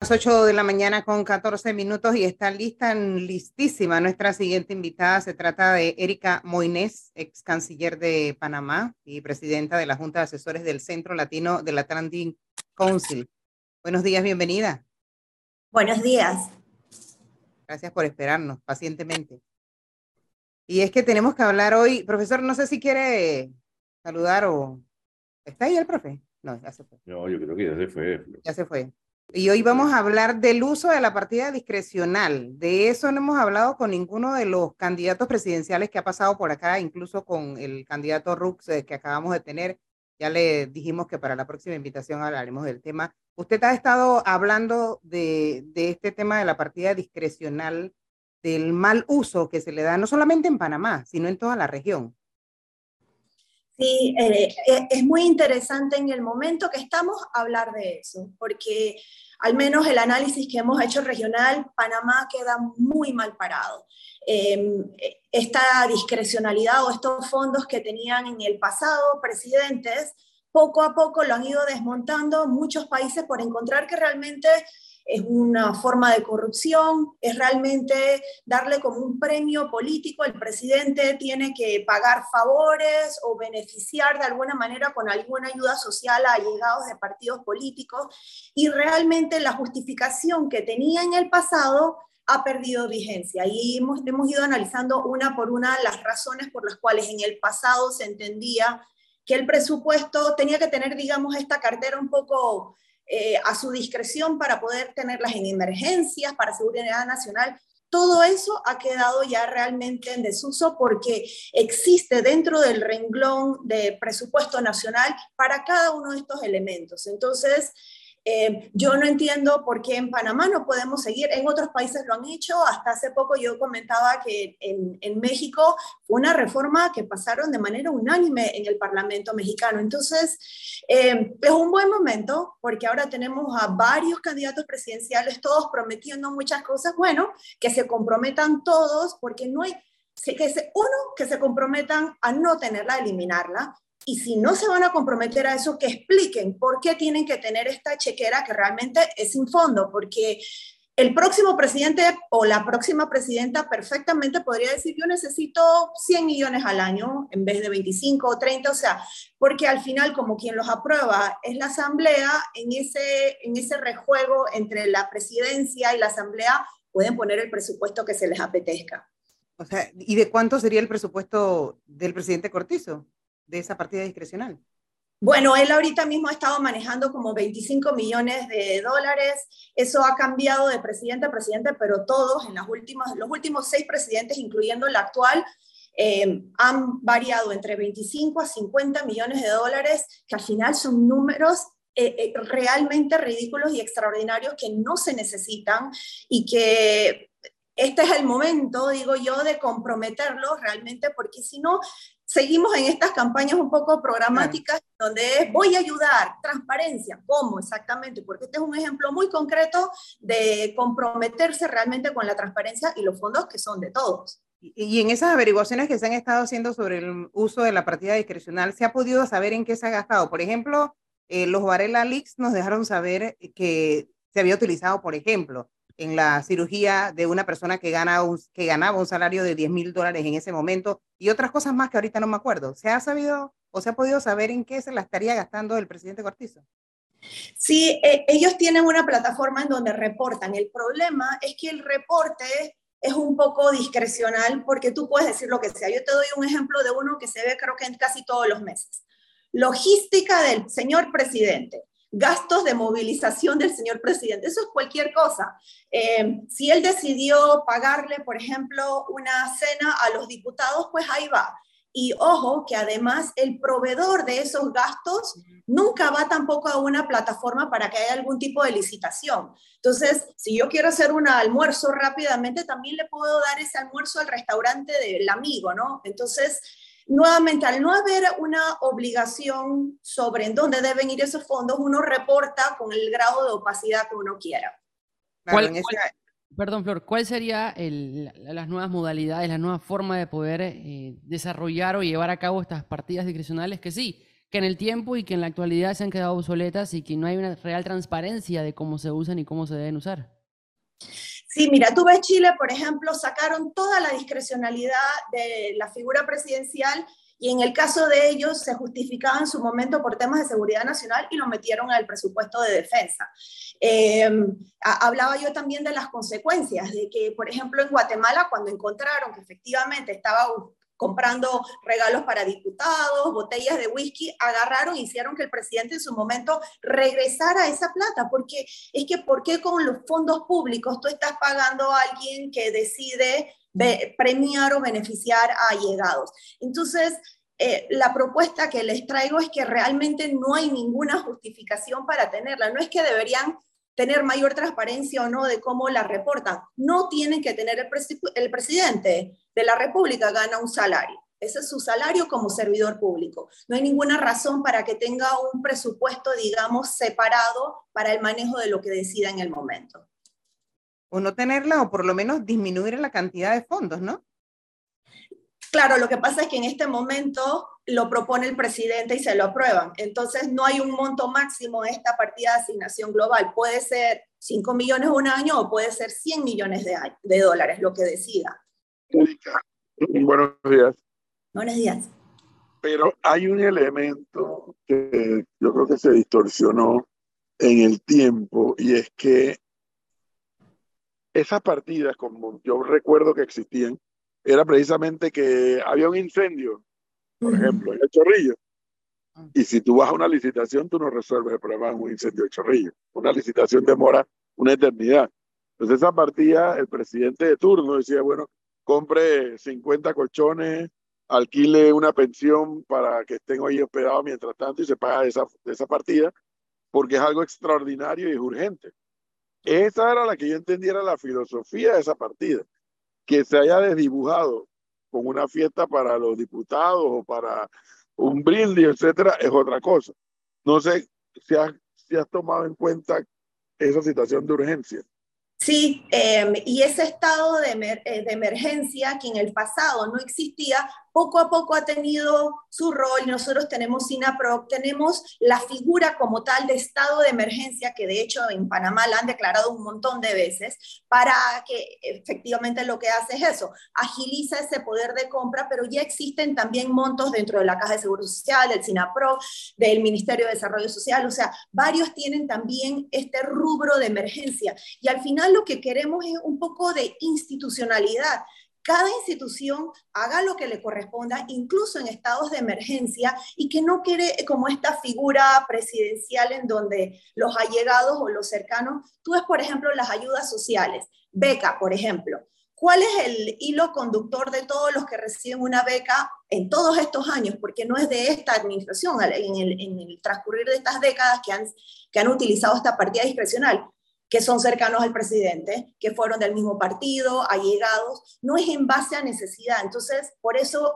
las 8 de la mañana con 14 minutos y está lista, listísima nuestra siguiente invitada. Se trata de Erika Moines, ex canciller de Panamá y presidenta de la Junta de Asesores del Centro Latino del Atlantic Council. Buenos días, bienvenida. Buenos días. Gracias por esperarnos pacientemente. Y es que tenemos que hablar hoy, profesor, no sé si quiere saludar o... ¿Está ahí el profe? No, ya se fue. No, yo creo que ya se fue. Ya se fue. Y hoy vamos a hablar del uso de la partida discrecional. De eso no hemos hablado con ninguno de los candidatos presidenciales que ha pasado por acá, incluso con el candidato Rux eh, que acabamos de tener. Ya le dijimos que para la próxima invitación hablaremos del tema. Usted ha estado hablando de, de este tema de la partida discrecional, del mal uso que se le da no solamente en Panamá, sino en toda la región. Sí, eh, eh, es muy interesante en el momento que estamos hablar de eso, porque al menos el análisis que hemos hecho regional, Panamá queda muy mal parado. Em, esta discrecionalidad o estos fondos que tenían en el pasado presidentes, poco a poco lo han ido desmontando muchos países por encontrar que realmente es una forma de corrupción, es realmente darle como un premio político, el presidente tiene que pagar favores o beneficiar de alguna manera con alguna ayuda social a allegados de partidos políticos y realmente la justificación que tenía en el pasado ha perdido vigencia. Y hemos, hemos ido analizando una por una las razones por las cuales en el pasado se entendía que el presupuesto tenía que tener, digamos, esta cartera un poco eh, a su discreción para poder tenerlas en emergencias, para seguridad nacional. Todo eso ha quedado ya realmente en desuso porque existe dentro del renglón de presupuesto nacional para cada uno de estos elementos. Entonces, eh, yo no entiendo por qué en Panamá no podemos seguir, en otros países lo han hecho, hasta hace poco yo comentaba que en, México una reforma que pasaron de manera unánime en el Parlamento mexicano. Entonces, eh, es un buen momento porque ahora tenemos a varios candidatos presidenciales, todos prometiendo muchas cosas, bueno, que se comprometan todos porque no hay, que se, uno, que se comprometan a no tenerla, eliminarla, y si no se van a comprometer a eso, que expliquen por qué tienen que tener esta chequera que realmente es sin fondo, porque el próximo presidente o la próxima presidenta perfectamente podría decir, yo necesito 100 millones al año en vez de 25 o 30, o sea, porque al final como quien los aprueba es la asamblea, en ese, en ese rejuego entre la presidencia y la asamblea pueden poner el presupuesto que se les apetezca. O sea, ¿y de cuánto sería el presupuesto del presidente Cortizo? De esa partida discrecional? Bueno, él ahorita mismo ha estado manejando como 25 millones de dólares. Eso ha cambiado de presidente a presidente, pero todos en las últimas, los últimos seis presidentes, incluyendo el actual, eh, han variado entre 25 a 50 millones de dólares, que al final son números eh, eh, realmente ridículos y extraordinarios que no se necesitan y que este es el momento, digo yo, de comprometerlos realmente, porque si no, seguimos en estas campañas un poco programáticas donde es voy a ayudar, transparencia, ¿cómo exactamente? Porque este es un ejemplo muy concreto de comprometerse realmente con la transparencia y los fondos que son de todos. Y, en esas averiguaciones que se han estado haciendo sobre el uso de la partida discrecional, ¿se ha podido saber en qué se ha gastado? Por ejemplo, eh, los Varela Leaks nos dejaron saber que se había utilizado, por ejemplo, en la cirugía de una persona que, gana que ganaba un salario de 10 mil dólares en ese momento y otras cosas más que ahorita no me acuerdo. ¿Se ha sabido o se ha podido saber en qué se la estaría gastando el presidente Cortizo? Sí, eh, ellos tienen una plataforma en donde reportan. El problema es que el reporte es un poco discrecional porque tú puedes decir lo que sea. Yo te doy un ejemplo de uno que se ve creo que en casi todos los meses. Logística del señor presidente gastos de movilización del señor presidente. Eso es cualquier cosa. Eh, si él decidió pagarle, por ejemplo, una cena a los diputados, pues ahí va. Y ojo, que además el proveedor de esos gastos nunca va tampoco a una plataforma para que haya algún tipo de licitación. Entonces, si yo quiero hacer un almuerzo rápidamente, también le puedo dar ese almuerzo al restaurante del amigo, ¿no? Entonces, Nuevamente, al no haber una obligación sobre en dónde deben ir esos fondos, uno reporta con el grado de opacidad que uno quiera. perdón, Flor, ¿cuál sería las nuevas modalidades, la nueva forma de poder eh, desarrollar o llevar a cabo estas partidas discrecionales que sí, que en el tiempo y que en la actualidad se han quedado obsoletas y que no hay una real transparencia de cómo se usan y cómo se deben usar. Sí, mira, tú ves Chile, por ejemplo, sacaron toda la discrecionalidad de la figura presidencial y en el caso de ellos se justificaba en su momento por temas de seguridad nacional y lo metieron al presupuesto de defensa. Em, hablaba yo también de las consecuencias, de que, por ejemplo, en Guatemala, cuando encontraron que efectivamente estaba comprando regalos para diputados, botellas de whisky, agarraron y hicieron que el presidente en su momento regresara esa plata, porque es que ¿por qué con los fondos públicos tú estás pagando a alguien que decide premiar o beneficiar a allegados. Entonces, eh, la propuesta que les traigo es que realmente no hay ninguna justificación para tenerla. No es que deberían tener mayor transparencia o no de cómo la reportan. No tienen que tener el, el presidente de la República gana un salario. Ese es su salario como servidor público. No hay ninguna razón para que tenga un presupuesto, digamos, separado para el manejo de lo que decida en el momento o no tenerla o por lo menos disminuir la cantidad de fondos, ¿no? Claro, lo que pasa es que en este momento lo propone el presidente y se lo aprueban. Entonces no hay un monto máximo de esta partida de asignación global. Puede ser 5 millones un año o puede ser 100 millones de, de dólares, lo que decida. Buenos días. Buenos días. Pero hay un elemento que yo creo que se distorsionó en el tiempo y es que esas partidas, como yo recuerdo que existían, era precisamente que había un incendio, por ejemplo, en el chorrillo. Ah. Y si tú vas a una licitación, tú no resuelves el problema de un incendio de chorrillo. Una licitación demora una eternidad. Entonces esa partida, el presidente de turno decía, bueno, compre 50 colchones, alquile una pensión para que estén hoy hospedados mientras tanto y se paga esa, esa partida, porque es algo extraordinario y es urgente. Esa era la que yo entendiera la filosofía de esa partida. Que se haya desdibujado con una fiesta para los diputados o para un brindis, etcétera, es otra cosa. No sé si has, si has tomado en cuenta esa situación de urgencia. Sí, em, y ese estado de, eh, de, emergencia que en el pasado no existía, poco a poco ha tenido su rol. Nosotros tenemos SINAPRO, tenemos la figura como tal de estado de emergencia, que de hecho en Panamá la han declarado un montón de veces, para que efectivamente lo que hace es eso, agiliza ese poder de compra, pero ya existen también montos dentro de la Caja de Seguro Social, del SINAPRO, del Ministerio de Desarrollo Social, o sea, varios tienen también este rubro de emergencia. Y al final lo que queremos es un poco de institucionalidad cada institución haga lo que le corresponda, incluso en estados de emergencia, y que no quede como esta figura presidencial en donde los allegados o los cercanos, tú ves, por ejemplo, las ayudas sociales, beca, por ejemplo. ¿Cuál es el hilo conductor de todos los que reciben una beca en todos estos años? Porque no es de esta administración, en el, transcurrir de estas décadas que han, que han utilizado esta partida discrecional que son cercanos al presidente, que fueron del mismo partido, allegados, no es en base a necesidad. Entonces, por eso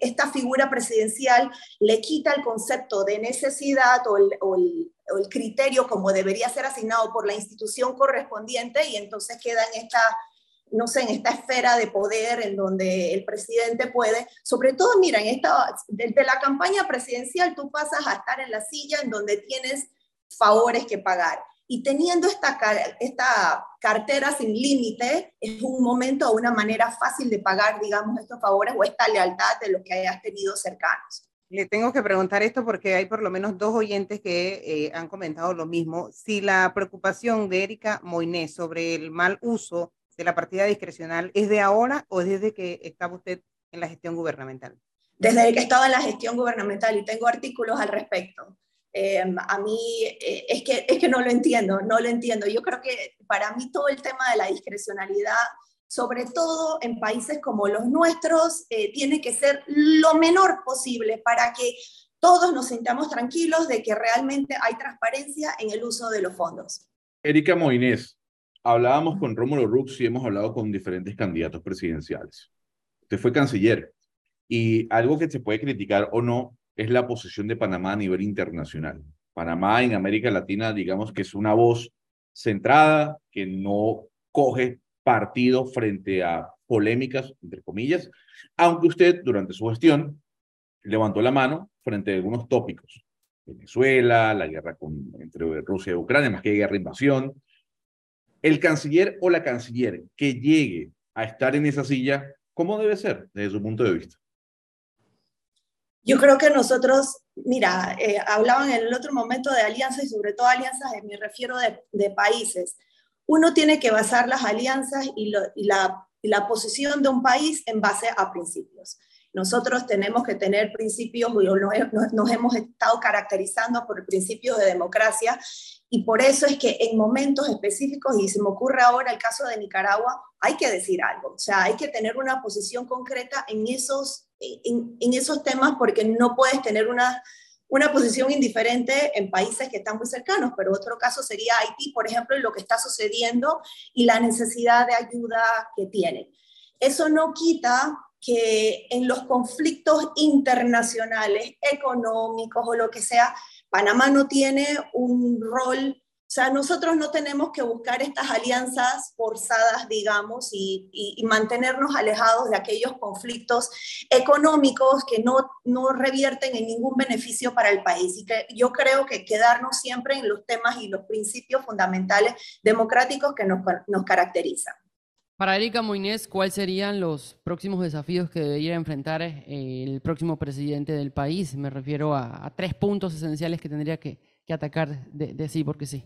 esta figura presidencial le quita el concepto de necesidad o el, criterio como debería ser asignado por la institución correspondiente y entonces queda en esta no sé, en esta esfera de poder en donde el presidente puede, sobre todo, mira, en esta, desde la campaña presidencial tú pasas a estar en la silla en donde tienes favores que pagar y teniendo esta, esta cartera sin límite, es un momento o una manera fácil de pagar, digamos, estos favores o esta lealtad de los que hayas tenido cercanos. Le tengo que preguntar esto porque hay por lo menos dos oyentes que eh, han comentado lo mismo. Si la preocupación de Erika Moinés sobre el mal uso de la partida discrecional es de ahora o desde que estaba usted en la gestión gubernamental? Desde que estaba en la gestión gubernamental y tengo artículos al respecto. Em, a mí eh, es, que, es que no lo entiendo, no lo entiendo. Yo creo que para mí todo el tema de la discrecionalidad, sobre todo en países como los nuestros, eh, tiene que ser lo menor posible para que todos nos sintamos tranquilos de que realmente hay transparencia en el uso de los fondos. Erika Moinés, hablábamos con Rómulo Rux y hemos hablado con diferentes candidatos presidenciales. Usted fue canciller y algo que se puede criticar o no es la posición de Panamá a nivel internacional. Panamá en América Latina, digamos que es una voz centrada, que no coge partido frente a polémicas, entre comillas, aunque usted durante su gestión levantó la mano frente a algunos tópicos. Venezuela, la guerra con, entre Rusia y Ucrania, más que guerra invasión. El canciller o la canciller que llegue a estar en esa silla, ¿cómo debe ser desde su punto de vista? Yo creo que nosotros, mira, eh, hablaban en el otro momento de alianzas y sobre todo alianzas, me refiero de, de países. Uno tiene que basar las alianzas y, y, la, y la posición de un país en base a principios. Nosotros tenemos que tener principios, nos hemos estado caracterizando por principios de democracia y por eso es que en momentos específicos, y se me ocurre ahora el caso de Nicaragua, hay que decir algo, o sea, hay que tener una posición concreta en esos, en, en esos temas porque no puedes tener una, una posición indiferente en países que están muy cercanos, pero otro caso sería Haití, por ejemplo, y lo que está sucediendo y la necesidad de ayuda que tienen. Eso no quita que en los conflictos internacionales, económicos o lo que sea, Panamá no tiene un rol, o sea, nosotros no tenemos que buscar estas alianzas forzadas, digamos, y, y, mantenernos alejados de aquellos conflictos económicos que no, no revierten en ningún beneficio para el país. Y que yo creo que quedarnos siempre en los temas y los principios fundamentales democráticos que nos, nos caracterizan. Para Erika Moines, ¿cuáles serían los próximos desafíos que debería enfrentar eh, el próximo presidente del país? Me refiero a, a tres puntos esenciales que tendría que, que atacar de, de, sí, porque sí.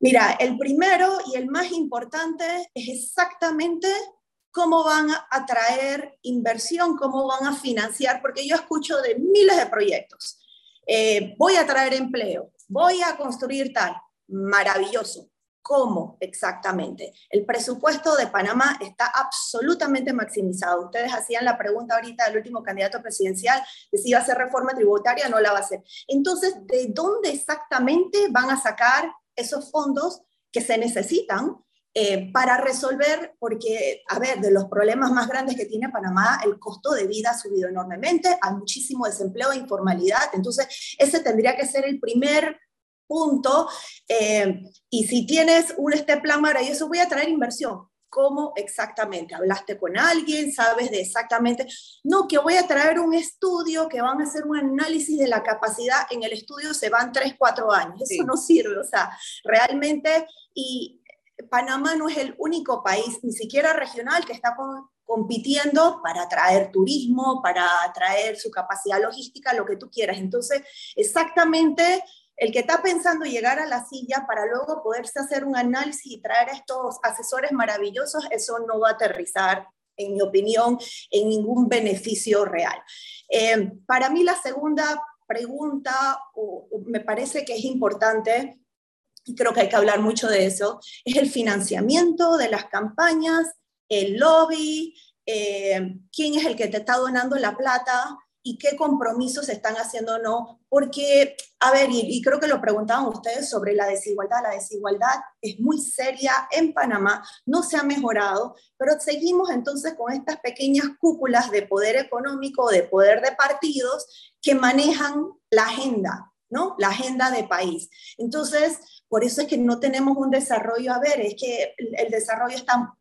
Mira, el primero y el más importante es exactamente cómo van a atraer inversión, cómo van a financiar, porque yo escucho de miles de proyectos. Eh, voy a traer empleo, voy a construir tal, maravilloso ¿Cómo exactamente? El presupuesto de Panamá está absolutamente maximizado. Ustedes hacían la pregunta ahorita del último candidato presidencial de si iba a hacer reforma tributaria, no la va a hacer. Entonces, ¿de dónde exactamente van a sacar esos fondos que se necesitan eh, para resolver, porque, a ver, de los problemas más grandes que tiene Panamá, el costo de vida ha subido enormemente, hay muchísimo desempleo e informalidad, entonces ese tendría que ser el primer punto. Eh, y si tienes un este plan maravilloso, voy a traer inversión. ¿Cómo exactamente? ¿Hablaste con alguien? ¿Sabes de exactamente? No, que voy a traer un estudio, que van a hacer un análisis de la capacidad. En el estudio se van 3, 4 años. Eso sí. no sirve. O sea, realmente, y Panamá no es el único país, ni siquiera regional, que está con, compitiendo para atraer turismo, para atraer su capacidad logística, lo que tú quieras. Entonces, exactamente el que está pensando llegar a la silla para luego poderse hacer un análisis y traer a estos asesores maravillosos, eso no va a aterrizar, en mi opinión, en ningún beneficio real. Eh, para mí la segunda pregunta, o, me parece que es importante, y creo que hay que hablar mucho de eso, es el financiamiento de las campañas, el lobby, eh, quién es el que te está donando la plata, y qué compromisos están haciendo o no, porque, a ver, y, y, creo que lo preguntaban ustedes sobre la desigualdad, la desigualdad es muy seria en Panamá, no se ha mejorado, pero seguimos entonces con estas pequeñas cúpulas de poder económico, de poder de partidos que manejan la agenda, ¿no? La agenda de país. Entonces, por eso es que no tenemos un desarrollo, a ver, es que el desarrollo está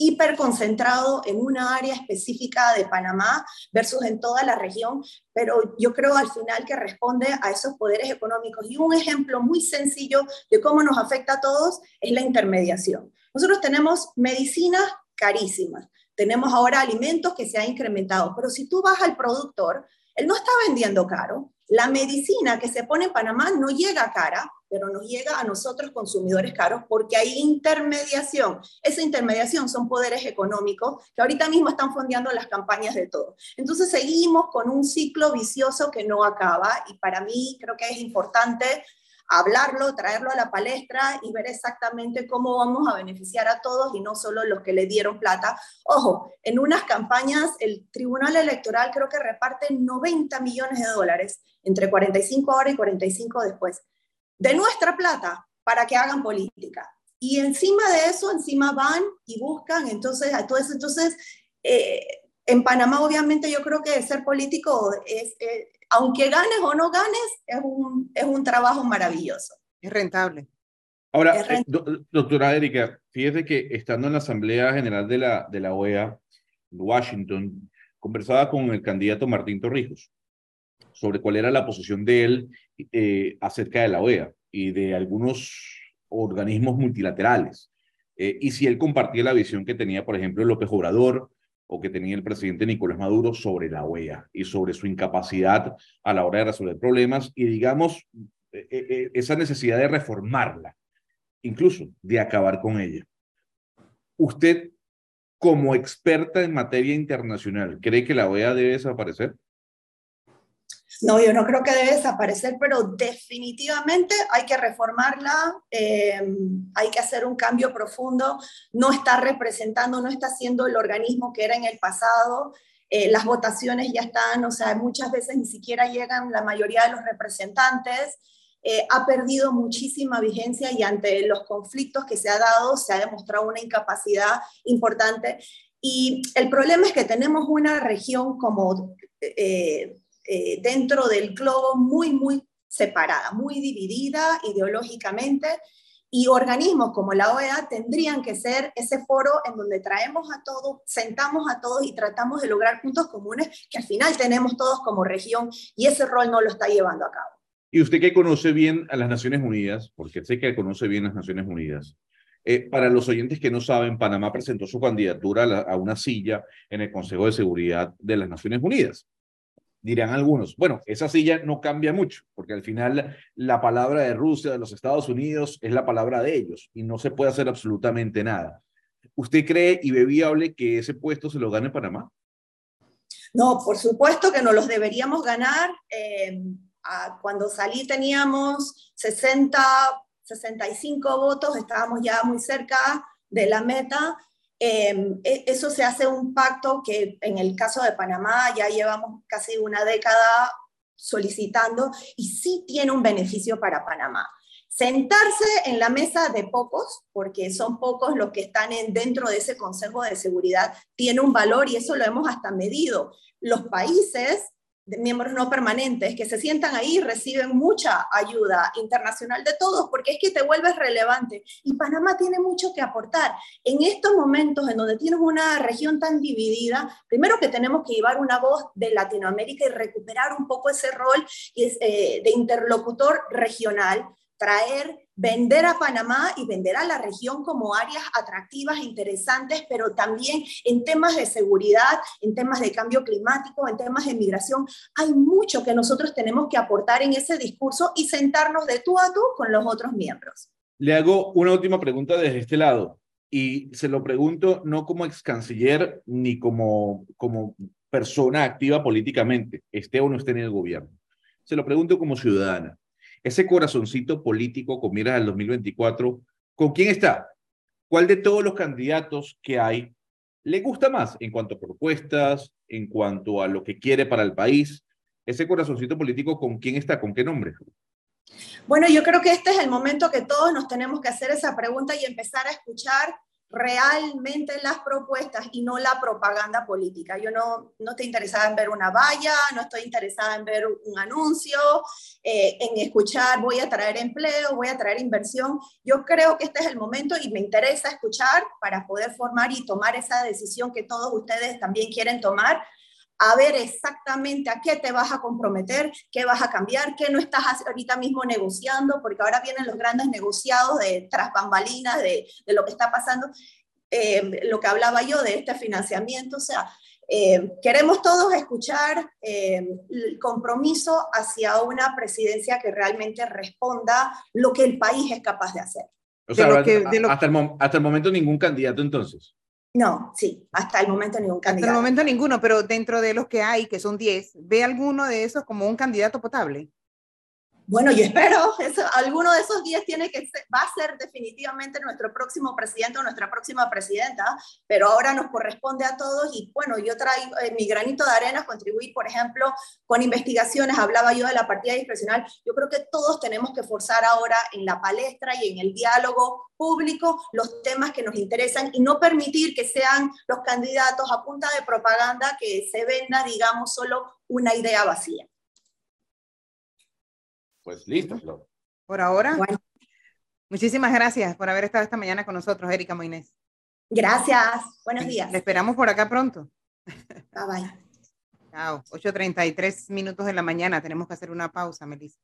hiperconcentrado en una área específica de Panamá versus en toda la región, pero yo creo al final que responde a esos poderes económicos. Y un ejemplo muy sencillo de cómo nos afecta a todos es la intermediación. Nosotros tenemos medicinas carísimas, tenemos ahora alimentos que se han incrementado, pero si tú vas al productor, él no está vendiendo caro. La medicina que se pone en Panamá no llega cara, pero nos llega a nosotros consumidores caros porque hay intermediación. Esa intermediación son poderes económicos que ahorita mismo están fondeando las campañas de todo. Entonces seguimos con un ciclo vicioso que no acaba y para mí creo que es importante hablarlo, traerlo a la palestra y ver exactamente cómo vamos a beneficiar a todos y no solo los que le dieron plata. Ojo, en unas campañas el Tribunal Electoral creo que reparte 90 millones de dólares entre 45 horas y 45 después de nuestra plata para que hagan política. Y encima de eso, encima van y buscan, entonces, a todo eso, entonces, eh, en Panamá obviamente yo creo que ser político es, eh, aunque ganes o no ganes, es un, es un trabajo maravilloso. Es rentable. Ahora, es rentable. Eh, doctora Erika, fíjese que estando en la Asamblea General de la, de la OEA, Washington, conversaba con el candidato Martín Torrijos sobre cuál era la posición de él eh, acerca de la OEA y de algunos organismos multilaterales. Eh, y si él compartía la visión que tenía, por ejemplo, López Obrador o que tenía el presidente Nicolás Maduro sobre la OEA y sobre su incapacidad a la hora de resolver problemas y, digamos, eh, esa necesidad de reformarla, incluso de acabar con ella. ¿Usted como experta en materia internacional, ¿cree que la OEA debe desaparecer? No, yo no creo que debe desaparecer, pero definitivamente hay que reformarla, eh, hay que hacer un cambio profundo. No está representando, no está siendo el organismo que era en el pasado. Eh, las votaciones ya están, o sea, muchas veces ni siquiera llegan la mayoría de los representantes. Eh, ha perdido muchísima vigencia y ante los conflictos que se ha dado se ha demostrado una incapacidad importante. Y el problema es que tenemos una región como eh, dentro del globo muy, muy separada, muy dividida ideológicamente. Y organismos como la OEA tendrían que ser ese foro en donde traemos a todos, sentamos a todos y tratamos de lograr puntos comunes que al final tenemos todos como región y ese rol no lo está llevando a cabo. Y usted que conoce bien a las Naciones Unidas, porque sé que conoce bien las Naciones Unidas, eh, para los oyentes que no saben, Panamá presentó su candidatura a, una silla en el Consejo de Seguridad de las Naciones Unidas. Dirán algunos, bueno, esa silla no cambia mucho, porque al final la palabra de Rusia, de los Estados Unidos, es la palabra de ellos y no se puede hacer absolutamente nada. ¿Usted cree y ve viable que ese puesto se lo gane Panamá? No, por supuesto que no los deberíamos ganar. Eh, cuando salí teníamos 60, 65 votos, estábamos ya muy cerca de la meta. Em, e, eso se hace un pacto que en el caso de Panamá ya llevamos casi una década solicitando y sí tiene un beneficio para Panamá. Sentarse en la mesa de pocos, porque son pocos los que están en, dentro de ese Consejo de Seguridad, tiene un valor y eso lo hemos hasta medido. Los países de miembros no permanentes que se sientan ahí reciben mucha ayuda internacional de todos, porque es que te vuelves relevante. Y Panamá tiene mucho que aportar. En estos momentos en donde tienes una región tan dividida, primero que tenemos que llevar una voz de Latinoamérica y recuperar un poco ese rol eh, de interlocutor regional, traer vender a Panamá y vender a la región como áreas atractivas e interesantes, pero también en temas de seguridad, en temas de cambio climático, en temas de migración. Hay mucho que nosotros tenemos que aportar en ese discurso y sentarnos de tú a tú con los otros miembros. Le hago una última pregunta desde este lado y se lo pregunto no como ex canciller ni como, como persona activa políticamente, esté o no esté en el gobierno. Se lo pregunto como ciudadana ese corazoncito político con miras al 2024, ¿con quién está? ¿Cuál de todos los candidatos que hay le gusta más en cuanto a propuestas, en cuanto a lo que quiere para el país? Ese corazoncito político, ¿con quién está? ¿Con qué nombre? Bueno, yo creo que este es el momento que todos nos tenemos que hacer esa pregunta y empezar a escuchar realmente las propuestas y no la propaganda política. Yo no, no estoy interesada en ver una valla, no estoy interesada en ver un anuncio, eh, en escuchar voy a traer empleo, voy a traer inversión. Yo creo que este es el momento y me interesa escuchar para poder formar y tomar esa decisión que todos ustedes también quieren tomar a ver exactamente a qué te vas a comprometer, qué vas a cambiar, qué no estás ahorita mismo negociando, porque ahora vienen los grandes negociados de tras bambalinas, de, de lo que está pasando, eh, lo que hablaba yo de este financiamiento, o sea, eh, queremos todos escuchar eh, el compromiso hacia una presidencia que realmente responda lo que el país es capaz de hacer. O sea, hasta, el, hasta el momento ningún candidato entonces. No, sí, hasta el momento ningún candidato. Hasta el momento ninguno, pero dentro de los que hay, que son 10, ¿ve alguno de esos como un candidato potable? Bueno, yo espero, eso, alguno de esos 10 tiene que va a ser definitivamente nuestro próximo presidente o nuestra próxima presidenta, pero ahora nos corresponde a todos y bueno, yo traigo eh, mi granito de arena, contribuir, por ejemplo, con investigaciones, hablaba yo de la partida discrecional, yo creo que todos tenemos que forzar ahora en la palestra y en el diálogo público los temas que nos interesan y no permitir que sean los candidatos a punta de propaganda que se venda, digamos, solo una idea vacía. Pues listo, Flor. Por ahora. Muchísimas gracias por haber estado esta mañana con nosotros, Erika Moines. Gracias. Buenos días. Le esperamos por acá pronto. Bye bye. Chao. 8.33 minutos de la mañana. Tenemos que hacer una pausa, Melissa.